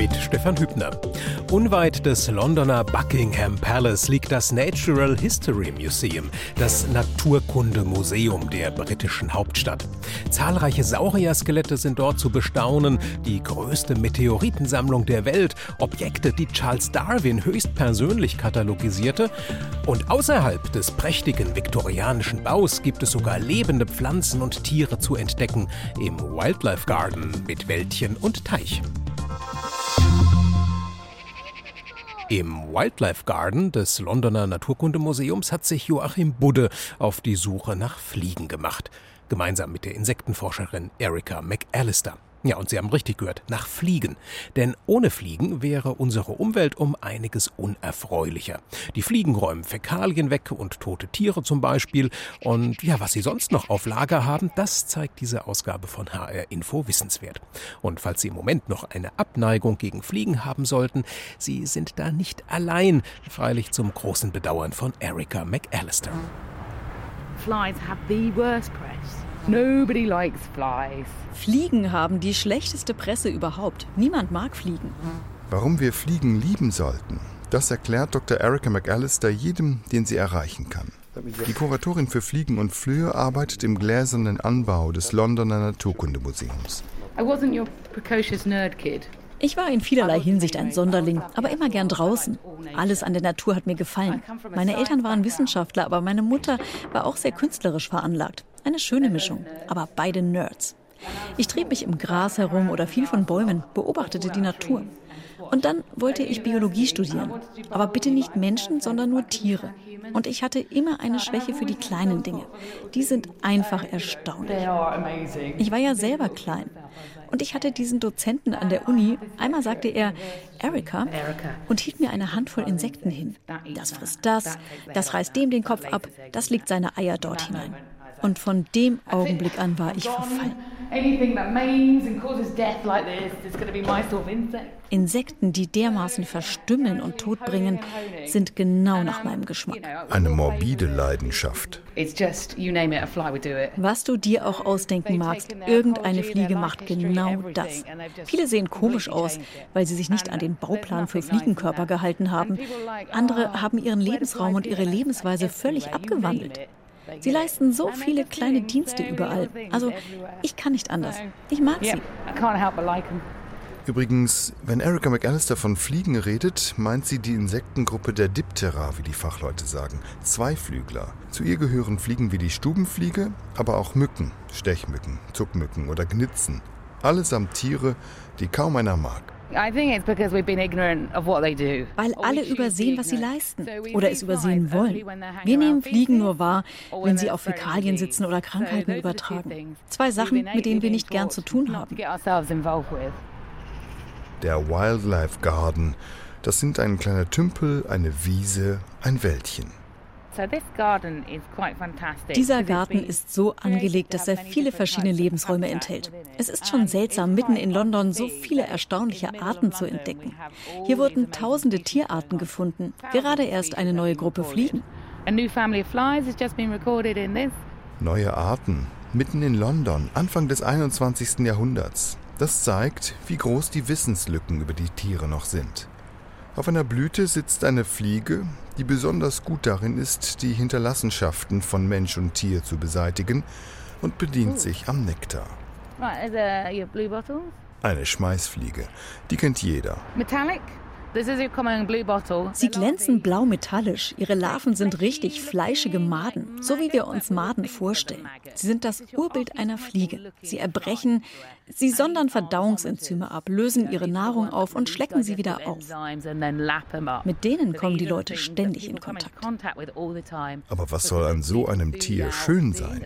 Mit Stefan Hübner. Unweit des Londoner Buckingham Palace liegt das Natural History Museum, das Naturkundemuseum der britischen Hauptstadt. Zahlreiche Saurierskelette sind dort zu bestaunen, die größte Meteoritensammlung der Welt, Objekte, die Charles Darwin höchstpersönlich katalogisierte. Und außerhalb des prächtigen viktorianischen Baus gibt es sogar lebende Pflanzen und Tiere zu entdecken im Wildlife Garden mit Wäldchen und Teich. Im Wildlife Garden des Londoner Naturkundemuseums hat sich Joachim Budde auf die Suche nach Fliegen gemacht, gemeinsam mit der Insektenforscherin Erika McAllister. Ja, und Sie haben richtig gehört, nach Fliegen. Denn ohne Fliegen wäre unsere Umwelt um einiges unerfreulicher. Die Fliegen räumen Fäkalien weg und tote Tiere zum Beispiel. Und ja, was sie sonst noch auf Lager haben, das zeigt diese Ausgabe von HR Info wissenswert. Und falls Sie im Moment noch eine Abneigung gegen Fliegen haben sollten, Sie sind da nicht allein. Freilich zum großen Bedauern von Erika McAllister. Flies have the worst press. Nobody likes flies. Fliegen haben die schlechteste Presse überhaupt. Niemand mag Fliegen. Warum wir Fliegen lieben sollten, das erklärt Dr. Erika McAllister jedem, den sie erreichen kann. Die Kuratorin für Fliegen und Flöhe arbeitet im gläsernen Anbau des Londoner Naturkundemuseums. I wasn't your precocious nerd kid. Ich war in vielerlei Hinsicht ein Sonderling, aber immer gern draußen. Alles an der Natur hat mir gefallen. Meine Eltern waren Wissenschaftler, aber meine Mutter war auch sehr künstlerisch veranlagt. Eine schöne Mischung, aber beide Nerds. Ich trieb mich im Gras herum oder fiel von Bäumen, beobachtete die Natur. Und dann wollte ich Biologie studieren. Aber bitte nicht Menschen, sondern nur Tiere. Und ich hatte immer eine Schwäche für die kleinen Dinge. Die sind einfach erstaunlich. Ich war ja selber klein. Und ich hatte diesen Dozenten an der Uni. Einmal sagte er, Erika, und hielt mir eine Handvoll Insekten hin. Das frisst das, das reißt dem den Kopf ab, das legt seine Eier dort hinein. Und von dem Augenblick an war ich verfallen. Insekten, die dermaßen verstümmeln und totbringen, sind genau nach meinem Geschmack. Eine morbide Leidenschaft. Was du dir auch ausdenken magst, irgendeine Fliege macht genau das. Viele sehen komisch aus, weil sie sich nicht an den Bauplan für Fliegenkörper gehalten haben. Andere haben ihren Lebensraum und ihre Lebensweise völlig abgewandelt. Sie leisten so viele kleine Dienste überall. Also ich kann nicht anders. Ich mag sie. Übrigens, wenn Erika McAllister von Fliegen redet, meint sie die Insektengruppe der Diptera, wie die Fachleute sagen. Zweiflügler. Zu ihr gehören Fliegen wie die Stubenfliege, aber auch Mücken, Stechmücken, Zuckmücken oder Gnitzen. Allesamt Tiere, die kaum einer mag. Weil alle übersehen, was sie leisten oder es übersehen wollen. Wir nehmen Fliegen nur wahr, wenn sie auf Fäkalien sitzen oder Krankheiten übertragen. Zwei Sachen, mit denen wir nicht gern zu tun haben. Der Wildlife Garden, das sind ein kleiner Tümpel, eine Wiese, ein Wäldchen. Dieser Garten ist so angelegt, dass er viele verschiedene Lebensräume enthält. Es ist schon seltsam, mitten in London so viele erstaunliche Arten zu entdecken. Hier wurden tausende Tierarten gefunden, gerade erst eine neue Gruppe Fliegen. Neue Arten, mitten in London, Anfang des 21. Jahrhunderts. Das zeigt, wie groß die Wissenslücken über die Tiere noch sind. Auf einer Blüte sitzt eine Fliege, die besonders gut darin ist, die Hinterlassenschaften von Mensch und Tier zu beseitigen und bedient sich am Nektar. Eine Schmeißfliege, die kennt jeder. Sie glänzen blau metallisch. Ihre Larven sind richtig fleischige Maden, so wie wir uns Maden vorstellen. Sie sind das Urbild einer Fliege. Sie erbrechen, sie sondern Verdauungsenzyme ab, lösen ihre Nahrung auf und schlecken sie wieder auf. Mit denen kommen die Leute ständig in Kontakt. Aber was soll an so einem Tier schön sein?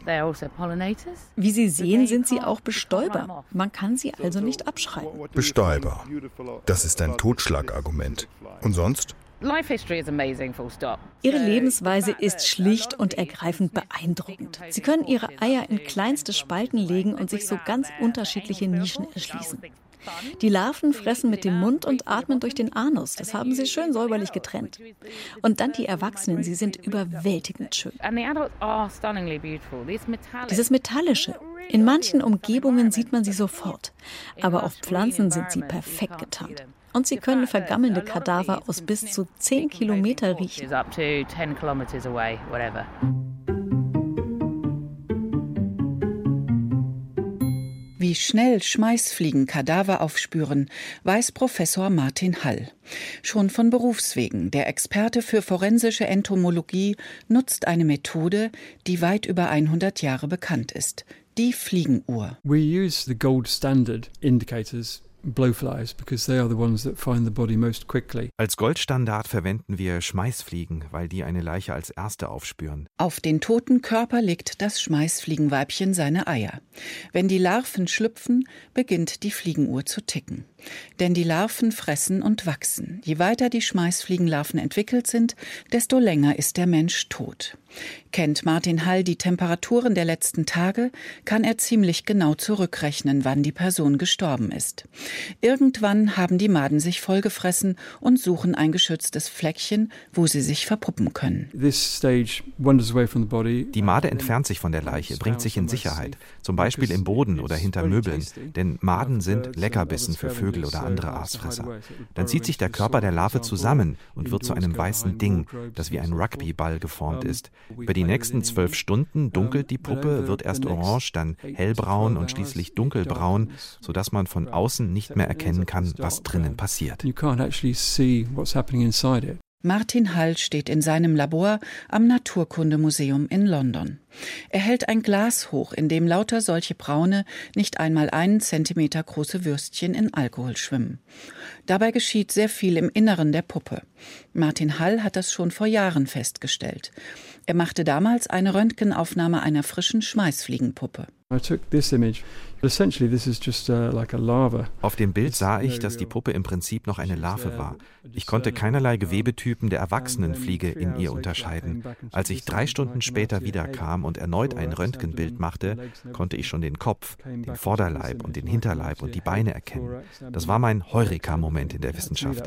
Wie Sie sehen, sind sie auch Bestäuber. Man kann sie also nicht abschreiben. Bestäuber. Das ist ein Totschlagargument. Und sonst? Ihre Lebensweise ist schlicht und ergreifend beeindruckend. Sie können ihre Eier in kleinste Spalten legen und sich so ganz unterschiedliche Nischen erschließen. Die Larven fressen mit dem Mund und atmen durch den Anus. Das haben sie schön säuberlich getrennt. Und dann die Erwachsenen, sie sind überwältigend schön. Dieses Metallische. In manchen Umgebungen sieht man sie sofort. Aber auf Pflanzen sind sie perfekt getarnt. Und sie können vergammelnde Kadaver aus bis zu 10 Kilometer riechen. Wie schnell Schmeißfliegen Kadaver aufspüren, weiß Professor Martin Hall. Schon von Berufswegen. Der Experte für forensische Entomologie nutzt eine Methode, die weit über 100 Jahre bekannt ist. Die Fliegenuhr. We use the gold standard indicators blowflies because they are the ones that find the body most quickly. Als Goldstandard verwenden wir Schmeißfliegen, weil die eine Leiche als erste aufspüren. Auf den toten Körper legt das Schmeißfliegenweibchen seine Eier. Wenn die Larven schlüpfen, beginnt die Fliegenuhr zu ticken. Denn die Larven fressen und wachsen. Je weiter die Schmeißfliegenlarven entwickelt sind, desto länger ist der Mensch tot. Kennt Martin Hall die Temperaturen der letzten Tage, kann er ziemlich genau zurückrechnen, wann die Person gestorben ist. Irgendwann haben die Maden sich vollgefressen und suchen ein geschütztes Fleckchen, wo sie sich verpuppen können. Die Made entfernt sich von der Leiche, bringt sich in Sicherheit, zum Beispiel im Boden oder hinter Möbeln, denn Maden sind Leckerbissen für Vögel oder andere Aasfresser. Dann zieht sich der Körper der Larve zusammen und wird zu einem weißen Ding, das wie ein Rugbyball geformt ist. Über die nächsten zwölf Stunden dunkelt die Puppe, wird erst orange, dann hellbraun und schließlich dunkelbraun, sodass man von außen nicht mehr erkennen kann, was drinnen passiert. Martin Hall steht in seinem Labor am Naturkundemuseum in London. Er hält ein Glas hoch, in dem lauter solche braune, nicht einmal einen Zentimeter große Würstchen in Alkohol schwimmen. Dabei geschieht sehr viel im Inneren der Puppe. Martin Hall hat das schon vor Jahren festgestellt. Er machte damals eine Röntgenaufnahme einer frischen Schmeißfliegenpuppe. Auf dem Bild sah ich, dass die Puppe im Prinzip noch eine Larve war. Ich konnte keinerlei Gewebetypen der erwachsenen Fliege in ihr unterscheiden. Als ich drei Stunden später wiederkam und erneut ein Röntgenbild machte, konnte ich schon den Kopf, den Vorderleib und den Hinterleib und die Beine erkennen. Das war mein Heureka-Moment in der Wissenschaft.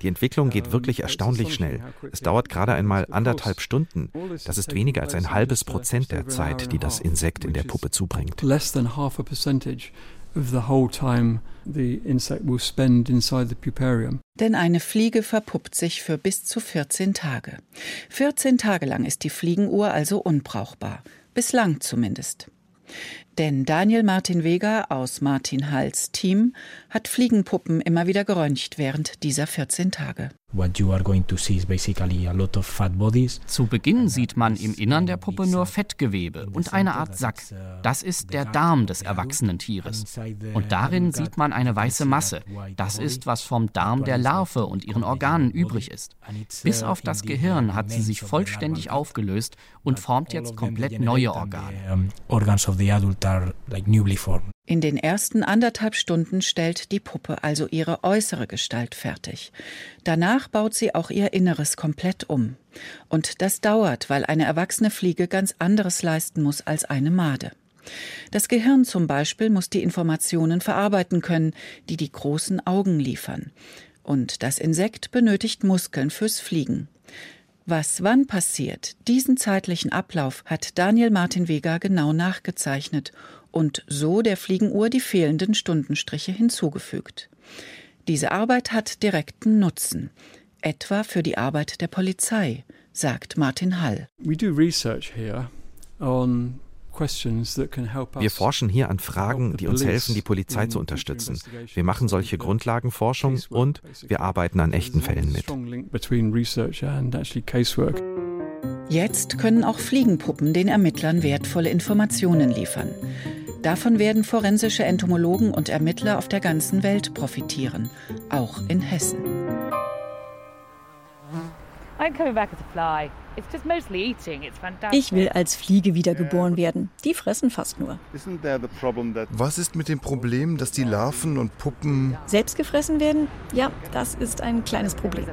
Die Entwicklung geht wirklich erstaunlich schnell. Es dauert gerade einmal anderthalb Stunden. Das ist weniger als ein halbes Prozent der Zeit, die das Insekt in der Puppe zubringt. Less than half a percentage of the whole time the insect will spend inside the puparium. Denn eine Fliege verpuppt sich für bis zu 14 Tage. 14 Tage lang ist die Fliegenuhr also unbrauchbar. Bislang zumindest. Denn Daniel Martin Vega aus Martin Halls Team hat Fliegenpuppen immer wieder geröntgt während dieser 14 Tage. Zu Beginn sieht man im Innern der Puppe nur Fettgewebe und eine Art Sack. Das ist der Darm des erwachsenen Tieres. Und darin sieht man eine weiße Masse. Das ist, was vom Darm der Larve und ihren Organen übrig ist. Bis auf das Gehirn hat sie sich vollständig aufgelöst und formt jetzt komplett neue Organe. In den ersten anderthalb Stunden stellt die Puppe also ihre äußere Gestalt fertig. Danach baut sie auch ihr Inneres komplett um. Und das dauert, weil eine erwachsene Fliege ganz anderes leisten muss als eine Made. Das Gehirn zum Beispiel muss die Informationen verarbeiten können, die die großen Augen liefern. Und das Insekt benötigt Muskeln fürs Fliegen. Was wann passiert, diesen zeitlichen Ablauf hat Daniel Martin Vega genau nachgezeichnet und so der Fliegenuhr die fehlenden Stundenstriche hinzugefügt. Diese Arbeit hat direkten Nutzen, etwa für die Arbeit der Polizei, sagt Martin Hall. We do research here on wir forschen hier an Fragen, die uns helfen, die Polizei zu unterstützen. Wir machen solche Grundlagenforschung und wir arbeiten an echten Fällen mit. Jetzt können auch Fliegenpuppen den Ermittlern wertvolle Informationen liefern. Davon werden forensische Entomologen und Ermittler auf der ganzen Welt profitieren, auch in Hessen. Ich will als Fliege wiedergeboren werden. Die fressen fast nur. Was ist mit dem Problem, dass die Larven und Puppen selbst gefressen werden? Ja, das ist ein kleines Problem.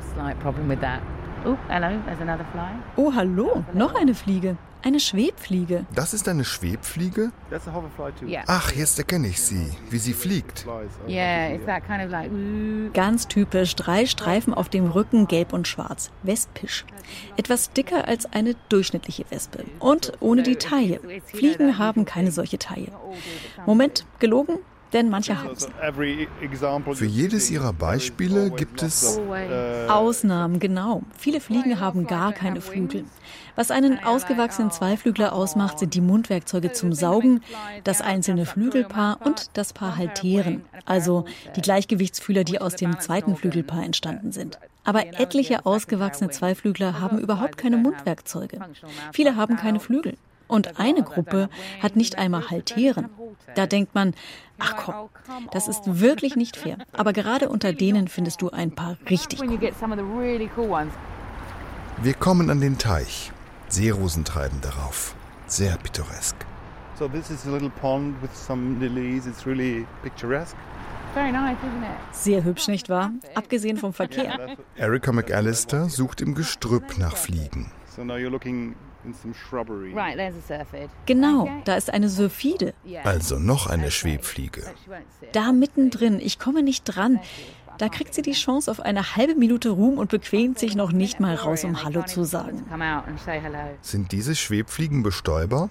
Oh, hallo, noch eine Fliege. Eine Schwebfliege. Das ist eine Schwebfliege? Ach, jetzt erkenne ich sie, wie sie fliegt. Ganz typisch, drei Streifen auf dem Rücken, gelb und schwarz. Wespisch. Etwas dicker als eine durchschnittliche Wespe. Und ohne die Taille. Fliegen haben keine solche Taille. Moment, gelogen? Denn manche haben sie. Für jedes ihrer Beispiele gibt es Ausnahmen, genau. Viele Fliegen haben gar keine Flügel. Was einen ausgewachsenen Zweiflügler ausmacht, sind die Mundwerkzeuge zum Saugen, das einzelne Flügelpaar und das Paar Halteren, also die Gleichgewichtsfühler, die aus dem zweiten Flügelpaar entstanden sind. Aber etliche ausgewachsene Zweiflügler haben überhaupt keine Mundwerkzeuge. Viele haben keine Flügel. Und eine Gruppe hat nicht einmal Halteren. Da denkt man, ach komm, das ist wirklich nicht fair. Aber gerade unter denen findest du ein paar richtig cool. Wir kommen an den Teich. Seerosen treiben darauf. Sehr pittoresk. So this is a little pond with some lilies. It's really picturesque. Sehr hübsch, nicht wahr? Abgesehen vom Verkehr. Erika McAllister sucht im Gestrüpp nach Fliegen. So now you're looking in some shrubbery. Genau, da ist eine Sylphide. Also noch eine Schwebfliege. Da mittendrin, ich komme nicht dran. Da kriegt sie die Chance auf eine halbe Minute Ruhm und bequemt sich noch nicht mal raus, um Hallo zu sagen. Sind diese Schwebfliegen bestäuber?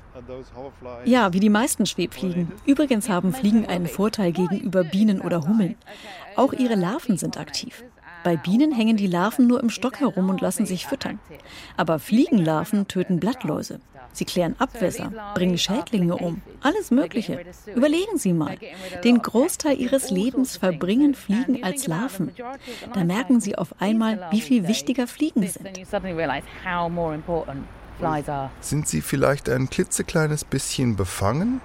Ja, wie die meisten Schwebfliegen. Übrigens haben Fliegen einen Vorteil gegenüber Bienen oder Hummeln. Auch ihre Larven sind aktiv. Bei Bienen hängen die Larven nur im Stock herum und lassen sich füttern. Aber Fliegenlarven töten Blattläuse. Sie klären Abwässer, bringen Schädlinge um, alles Mögliche. Überlegen Sie mal. Den Großteil Ihres Lebens verbringen Fliegen als Larven. Da merken Sie auf einmal, wie viel wichtiger Fliegen sind. Sind sie vielleicht ein klitzekleines bisschen befangen?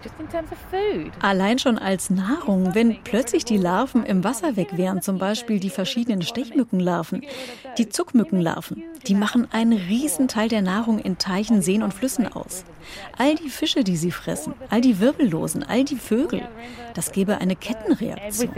Allein schon als Nahrung, wenn plötzlich die Larven im Wasser weg wären, zum Beispiel die verschiedenen Stechmückenlarven, die Zuckmückenlarven, die machen einen riesen Teil der Nahrung in Teichen, Seen und Flüssen aus. All die Fische, die sie fressen, all die Wirbellosen, all die Vögel, das gäbe eine Kettenreaktion.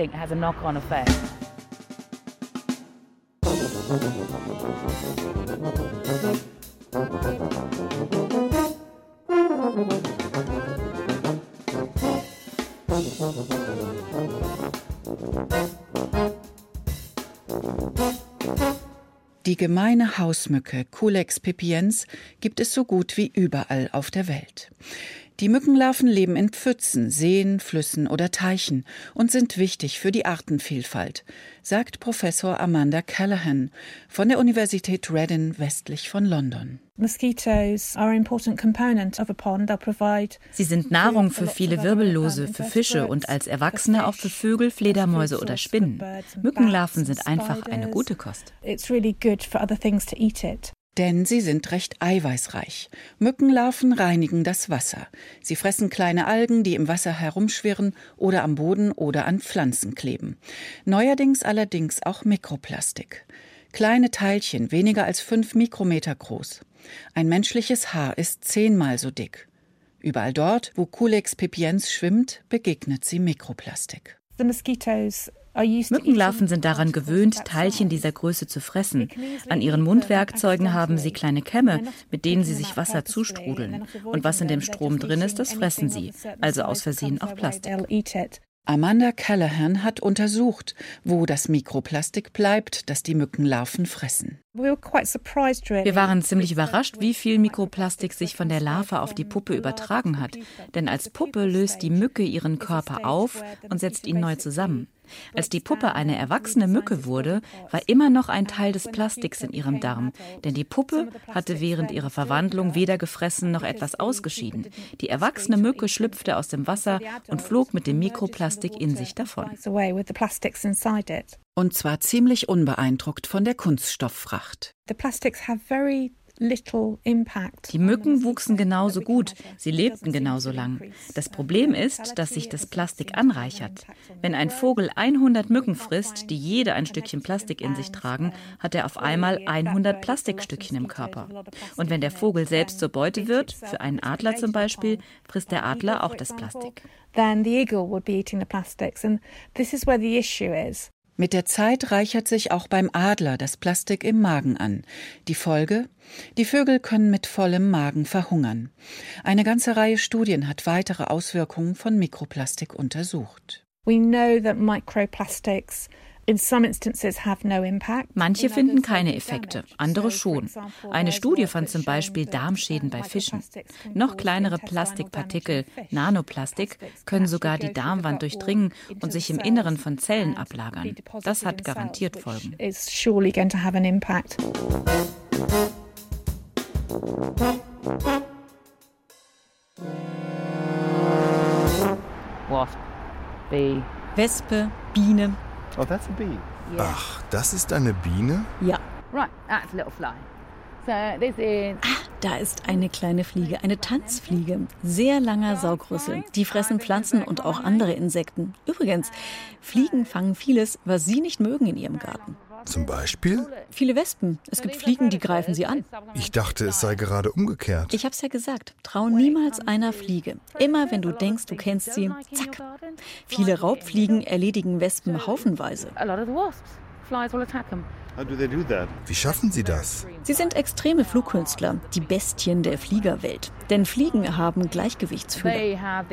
Die gemeine Hausmücke Culex pipiens gibt es so gut wie überall auf der Welt. Die Mückenlarven leben in Pfützen, Seen, Flüssen oder Teichen und sind wichtig für die Artenvielfalt, sagt Professor Amanda Callahan von der Universität Reading westlich von London. Sie sind Nahrung für viele Wirbellose, für Fische und als Erwachsene auch für Vögel, Fledermäuse oder Spinnen. Mückenlarven sind einfach eine gute Kost. Denn sie sind recht eiweißreich. Mückenlarven reinigen das Wasser. Sie fressen kleine Algen, die im Wasser herumschwirren oder am Boden oder an Pflanzen kleben. Neuerdings allerdings auch Mikroplastik. Kleine Teilchen, weniger als fünf Mikrometer groß. Ein menschliches Haar ist zehnmal so dick. Überall dort, wo Culex pipiens schwimmt, begegnet sie Mikroplastik. Mückenlarven sind daran gewöhnt, Teilchen dieser Größe zu fressen. An ihren Mundwerkzeugen haben sie kleine Kämme, mit denen sie sich Wasser zustrudeln. Und was in dem Strom drin ist, das fressen sie. Also aus Versehen auch Plastik. Amanda Callahan hat untersucht, wo das Mikroplastik bleibt, das die Mückenlarven fressen. Wir waren ziemlich überrascht, wie viel Mikroplastik sich von der Larve auf die Puppe übertragen hat. Denn als Puppe löst die Mücke ihren Körper auf und setzt ihn neu zusammen. Als die Puppe eine erwachsene Mücke wurde, war immer noch ein Teil des Plastiks in ihrem Darm, denn die Puppe hatte während ihrer Verwandlung weder gefressen noch etwas ausgeschieden. Die erwachsene Mücke schlüpfte aus dem Wasser und flog mit dem Mikroplastik in sich davon. Und zwar ziemlich unbeeindruckt von der Kunststofffracht. Die Mücken wuchsen genauso gut, sie lebten genauso lang. Das Problem ist, dass sich das Plastik anreichert. Wenn ein Vogel 100 Mücken frisst, die jede ein Stückchen Plastik in sich tragen, hat er auf einmal 100 Plastikstückchen im Körper. Und wenn der Vogel selbst zur Beute wird, für einen Adler zum Beispiel, frisst der Adler auch das Plastik. Then the eagle would be eating the plastics, and this is where the issue is. Mit der Zeit reichert sich auch beim Adler das Plastik im Magen an. Die Folge? Die Vögel können mit vollem Magen verhungern. Eine ganze Reihe Studien hat weitere Auswirkungen von Mikroplastik untersucht. We know that microplastics Manche finden keine Effekte, andere schon. Eine Studie fand zum Beispiel Darmschäden bei Fischen. Noch kleinere Plastikpartikel, Nanoplastik, können sogar die Darmwand durchdringen und sich im Inneren von Zellen ablagern. Das hat garantiert Folgen. Wasp, Bee. Wespe, Biene, Oh, that's a bee. Ach, das ist eine Biene? Ja. Right, that's a little fly. So this is Ah, da ist eine kleine Fliege, eine Tanzfliege. Sehr langer Saugrüssel. Die fressen Pflanzen und auch andere Insekten. Übrigens, Fliegen fangen vieles, was sie nicht mögen in ihrem Garten. Zum Beispiel? Viele Wespen. Es gibt Fliegen, die greifen sie an. Ich dachte, es sei gerade umgekehrt. Ich hab's ja gesagt. Trau niemals einer Fliege. Immer wenn du denkst, du kennst sie, zack. Viele Raubfliegen erledigen Wespen haufenweise. a lot of the wasps. Flies will attack them. Wie schaffen sie das? Sie sind extreme Flugkünstler, die Bestien der Fliegerwelt. Denn Fliegen haben Gleichgewichtsfühler.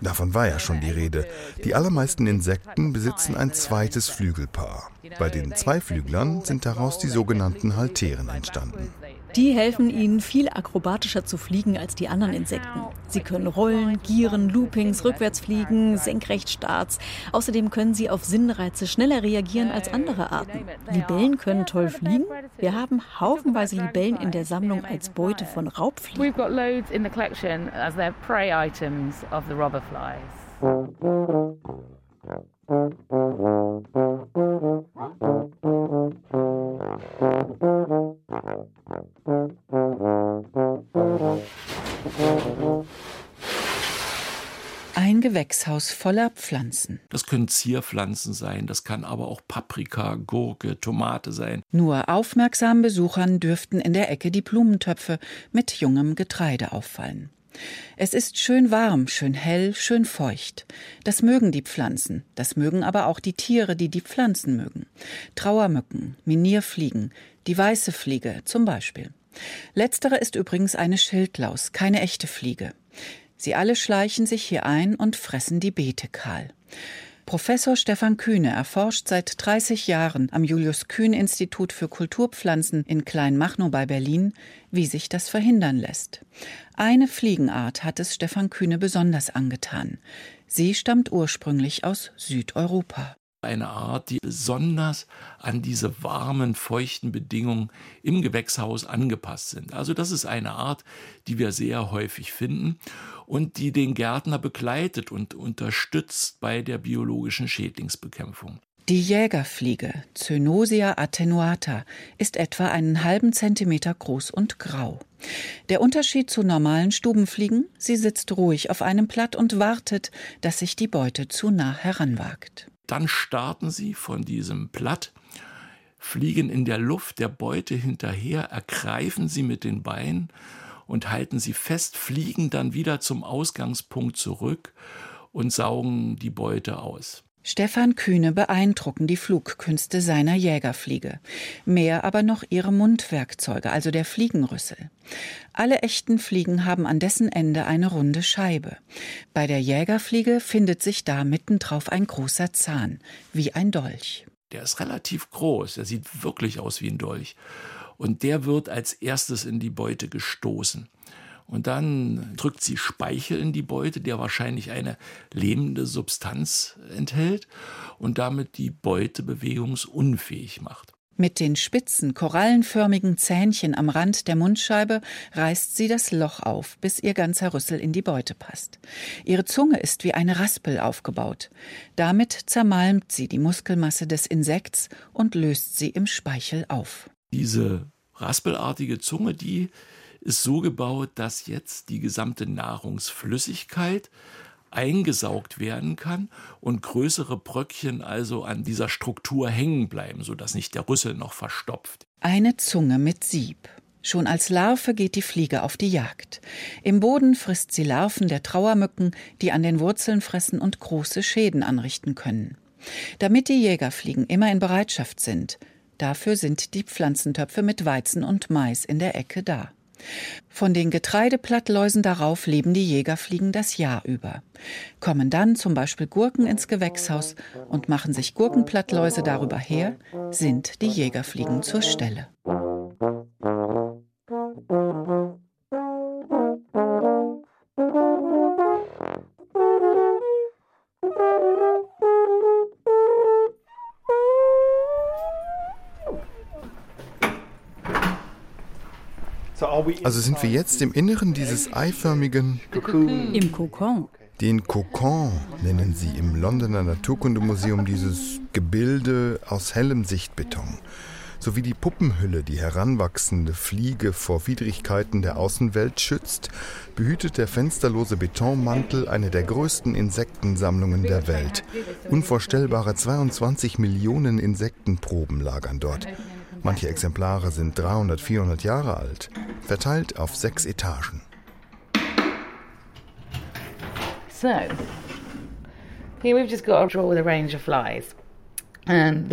Davon war ja schon die Rede. Die allermeisten Insekten besitzen ein zweites Flügelpaar. Bei den Zweiflüglern sind daraus die sogenannten Halteren entstanden. Die helfen ihnen, viel akrobatischer zu fliegen als die anderen Insekten. Sie können rollen, gieren, Loopings, Rückwärtsfliegen, Senkrechtstarts. Außerdem können sie auf Sinnreize schneller reagieren als andere Arten. Libellen können toll fliegen. Wir haben haufenweise Libellen in der Sammlung als Beute von Raubfliegen. Ein Gewächshaus voller Pflanzen. Das können Zierpflanzen sein, das kann aber auch Paprika, Gurke, Tomate sein. Nur aufmerksamen Besuchern dürften in der Ecke die Blumentöpfe mit jungem Getreide auffallen. Es ist schön warm, schön hell, schön feucht. Das mögen die Pflanzen, das mögen aber auch die Tiere, die die Pflanzen mögen. Trauermücken, Minierfliegen, die weiße Fliege zum Beispiel. Letztere ist übrigens eine Schildlaus, keine echte Fliege. Sie alle schleichen sich hier ein und fressen die Beete kahl. Professor Stefan Kühne erforscht seit 30 Jahren am Julius Kühn Institut für Kulturpflanzen in Kleinmachnow bei Berlin, wie sich das verhindern lässt. Eine Fliegenart hat es Stefan Kühne besonders angetan. Sie stammt ursprünglich aus Südeuropa eine Art, die besonders an diese warmen, feuchten Bedingungen im Gewächshaus angepasst sind. Also das ist eine Art, die wir sehr häufig finden und die den Gärtner begleitet und unterstützt bei der biologischen Schädlingsbekämpfung. Die Jägerfliege Cynosia attenuata ist etwa einen halben Zentimeter groß und grau. Der Unterschied zu normalen Stubenfliegen, sie sitzt ruhig auf einem Blatt und wartet, dass sich die Beute zu nah heranwagt. Dann starten sie von diesem Blatt, fliegen in der Luft der Beute hinterher, ergreifen sie mit den Beinen und halten sie fest, fliegen dann wieder zum Ausgangspunkt zurück und saugen die Beute aus. Stefan Kühne beeindrucken die Flugkünste seiner Jägerfliege. Mehr aber noch ihre Mundwerkzeuge, also der Fliegenrüssel. Alle echten Fliegen haben an dessen Ende eine runde Scheibe. Bei der Jägerfliege findet sich da mittendrauf ein großer Zahn, wie ein Dolch. Der ist relativ groß, der sieht wirklich aus wie ein Dolch. Und der wird als erstes in die Beute gestoßen. Und dann drückt sie Speichel in die Beute, der wahrscheinlich eine lebende Substanz enthält und damit die Beute bewegungsunfähig macht. Mit den spitzen, korallenförmigen Zähnchen am Rand der Mundscheibe reißt sie das Loch auf, bis ihr ganzer Rüssel in die Beute passt. Ihre Zunge ist wie eine Raspel aufgebaut. Damit zermalmt sie die Muskelmasse des Insekts und löst sie im Speichel auf. Diese raspelartige Zunge, die ist so gebaut, dass jetzt die gesamte Nahrungsflüssigkeit eingesaugt werden kann und größere Bröckchen also an dieser Struktur hängen bleiben, sodass nicht der Rüssel noch verstopft. Eine Zunge mit Sieb. Schon als Larve geht die Fliege auf die Jagd. Im Boden frisst sie Larven der Trauermücken, die an den Wurzeln fressen und große Schäden anrichten können. Damit die Jägerfliegen immer in Bereitschaft sind, dafür sind die Pflanzentöpfe mit Weizen und Mais in der Ecke da. Von den Getreideplattläusen darauf leben die Jägerfliegen das Jahr über. Kommen dann zum Beispiel Gurken ins Gewächshaus und machen sich Gurkenplattläuse darüber her, sind die Jägerfliegen zur Stelle. Also sind wir jetzt im Inneren dieses eiförmigen im Kokon. Den Kokon nennen sie im Londoner Naturkundemuseum dieses Gebilde aus hellem Sichtbeton, sowie die Puppenhülle, die heranwachsende Fliege vor Widrigkeiten der Außenwelt schützt, behütet der fensterlose Betonmantel eine der größten Insektensammlungen der Welt. Unvorstellbare 22 Millionen Insektenproben lagern dort. Manche Exemplare sind 300, 400 Jahre alt, verteilt auf sechs Etagen. So, here we've just got a drawer with a range of flies. In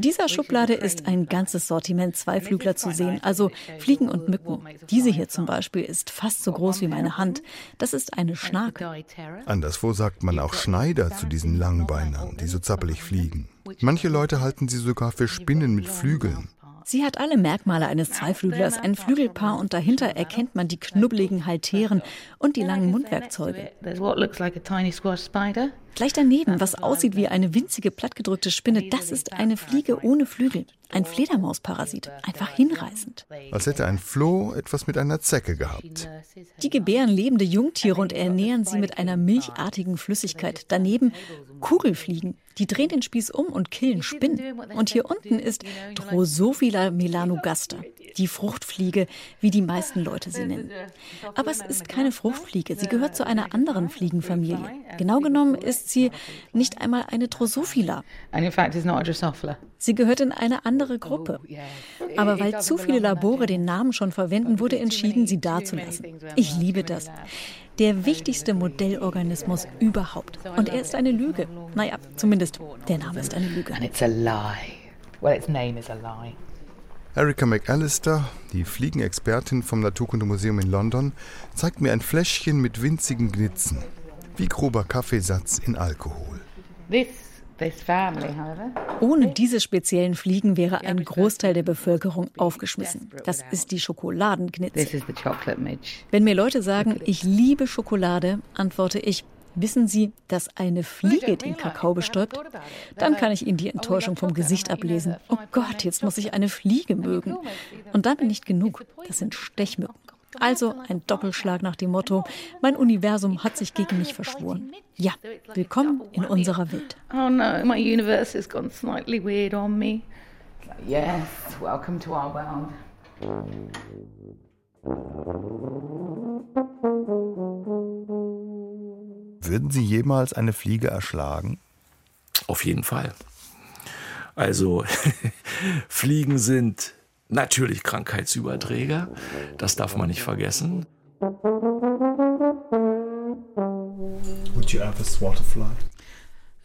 dieser Schublade ist ein ganzes Sortiment Zweiflügler zu sehen, also Fliegen und Mücken. Diese hier zum Beispiel ist fast so groß wie meine Hand. Das ist eine Schnake. Anderswo sagt man auch Schneider zu diesen Langbeinern, die so zappelig fliegen. Manche Leute halten sie sogar für Spinnen mit Flügeln. Sie hat alle Merkmale eines Zweiflüglers, ein Flügelpaar und dahinter erkennt man die knubbeligen Halteren und die langen Mundwerkzeuge. Gleich daneben, was aussieht wie eine winzige plattgedrückte Spinne, das ist eine Fliege ohne Flügel. Ein Fledermausparasit. Einfach hinreißend. Als hätte ein Floh etwas mit einer Zecke gehabt. Die gebären lebende Jungtiere und ernähren sie mit einer milchartigen Flüssigkeit. Daneben Kugelfliegen. Die drehen den Spieß um und killen Spinnen. Und hier unten ist Drosophila melanogaster, die Fruchtfliege, wie die meisten Leute sie nennen. Aber es ist keine Fruchtfliege, sie gehört zu einer anderen Fliegenfamilie. Genau genommen ist sie nicht einmal eine Drosophila. Sie gehört in eine andere Gruppe. Aber weil zu viele Labore den Namen schon verwenden, wurde entschieden, sie dazulassen. Ich liebe das. Der wichtigste Modellorganismus überhaupt. Und er ist eine Lüge. Naja, zumindest der Name ist eine Lüge. And it's a lie. Well, its name is a lie. Erika McAllister, die Fliegenexpertin vom Naturkundemuseum in London, zeigt mir ein Fläschchen mit winzigen Gnitzen, wie grober Kaffeesatz in Alkohol. Ohne diese speziellen Fliegen wäre ein Großteil der Bevölkerung aufgeschmissen. Das ist die Schokoladengnitze. Wenn mir Leute sagen, ich liebe Schokolade, antworte ich, Wissen Sie, dass eine Fliege den Kakao bestäubt? Dann kann ich Ihnen die Enttäuschung vom Gesicht ablesen. Oh Gott, jetzt muss ich eine Fliege mögen. Und dann nicht genug. Das sind Stechmücken. Also ein Doppelschlag nach dem Motto, mein Universum hat sich gegen mich verschworen. Ja, willkommen in unserer Welt. Oh no, my universe has gone slightly weird on me. Yes, welcome to our world. Würden Sie jemals eine Fliege erschlagen? Auf jeden Fall. Also Fliegen sind natürlich Krankheitsüberträger, das darf man nicht vergessen. Would you ever swat a fly?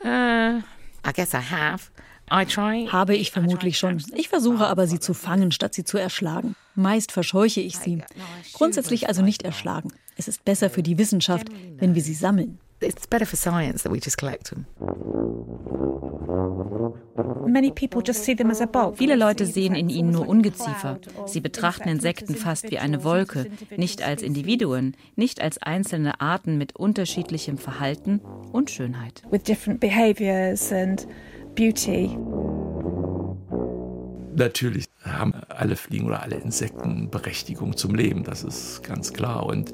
Uh, I guess I have. Habe ich vermutlich schon. Ich versuche aber, sie zu fangen, statt sie zu erschlagen. Meist verscheuche ich sie. Grundsätzlich also nicht erschlagen. Es ist besser für die Wissenschaft, wenn wir sie sammeln. It's better for science that we just collect them. Viele Leute sehen in ihnen nur Ungeziefer. Sie betrachten Insekten fast wie eine Wolke, nicht als Individuen, nicht als einzelne Arten mit unterschiedlichem Verhalten und Schönheit. With different behaviors and beauty. Natürlich haben alle Fliegen oder alle Insekten Berechtigung zum Leben, das ist ganz klar. Und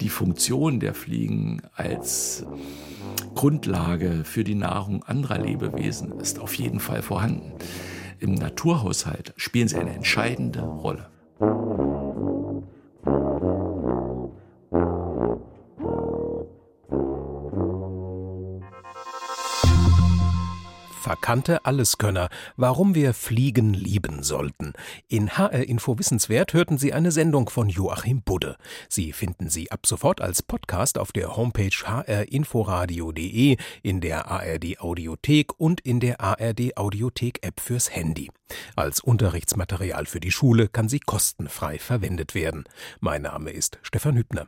die Funktion der Fliegen als Grundlage für die Nahrung anderer Lebewesen ist auf jeden Fall vorhanden. Im Naturhaushalt spielen sie eine entscheidende Rolle. Markante Alleskönner, warum wir Fliegen lieben sollten. In HR Info Wissenswert hörten Sie eine Sendung von Joachim Budde. Sie finden sie ab sofort als Podcast auf der Homepage hrinforadio.de, in der ARD Audiothek und in der ARD Audiothek App fürs Handy. Als Unterrichtsmaterial für die Schule kann sie kostenfrei verwendet werden. Mein Name ist Stefan Hübner.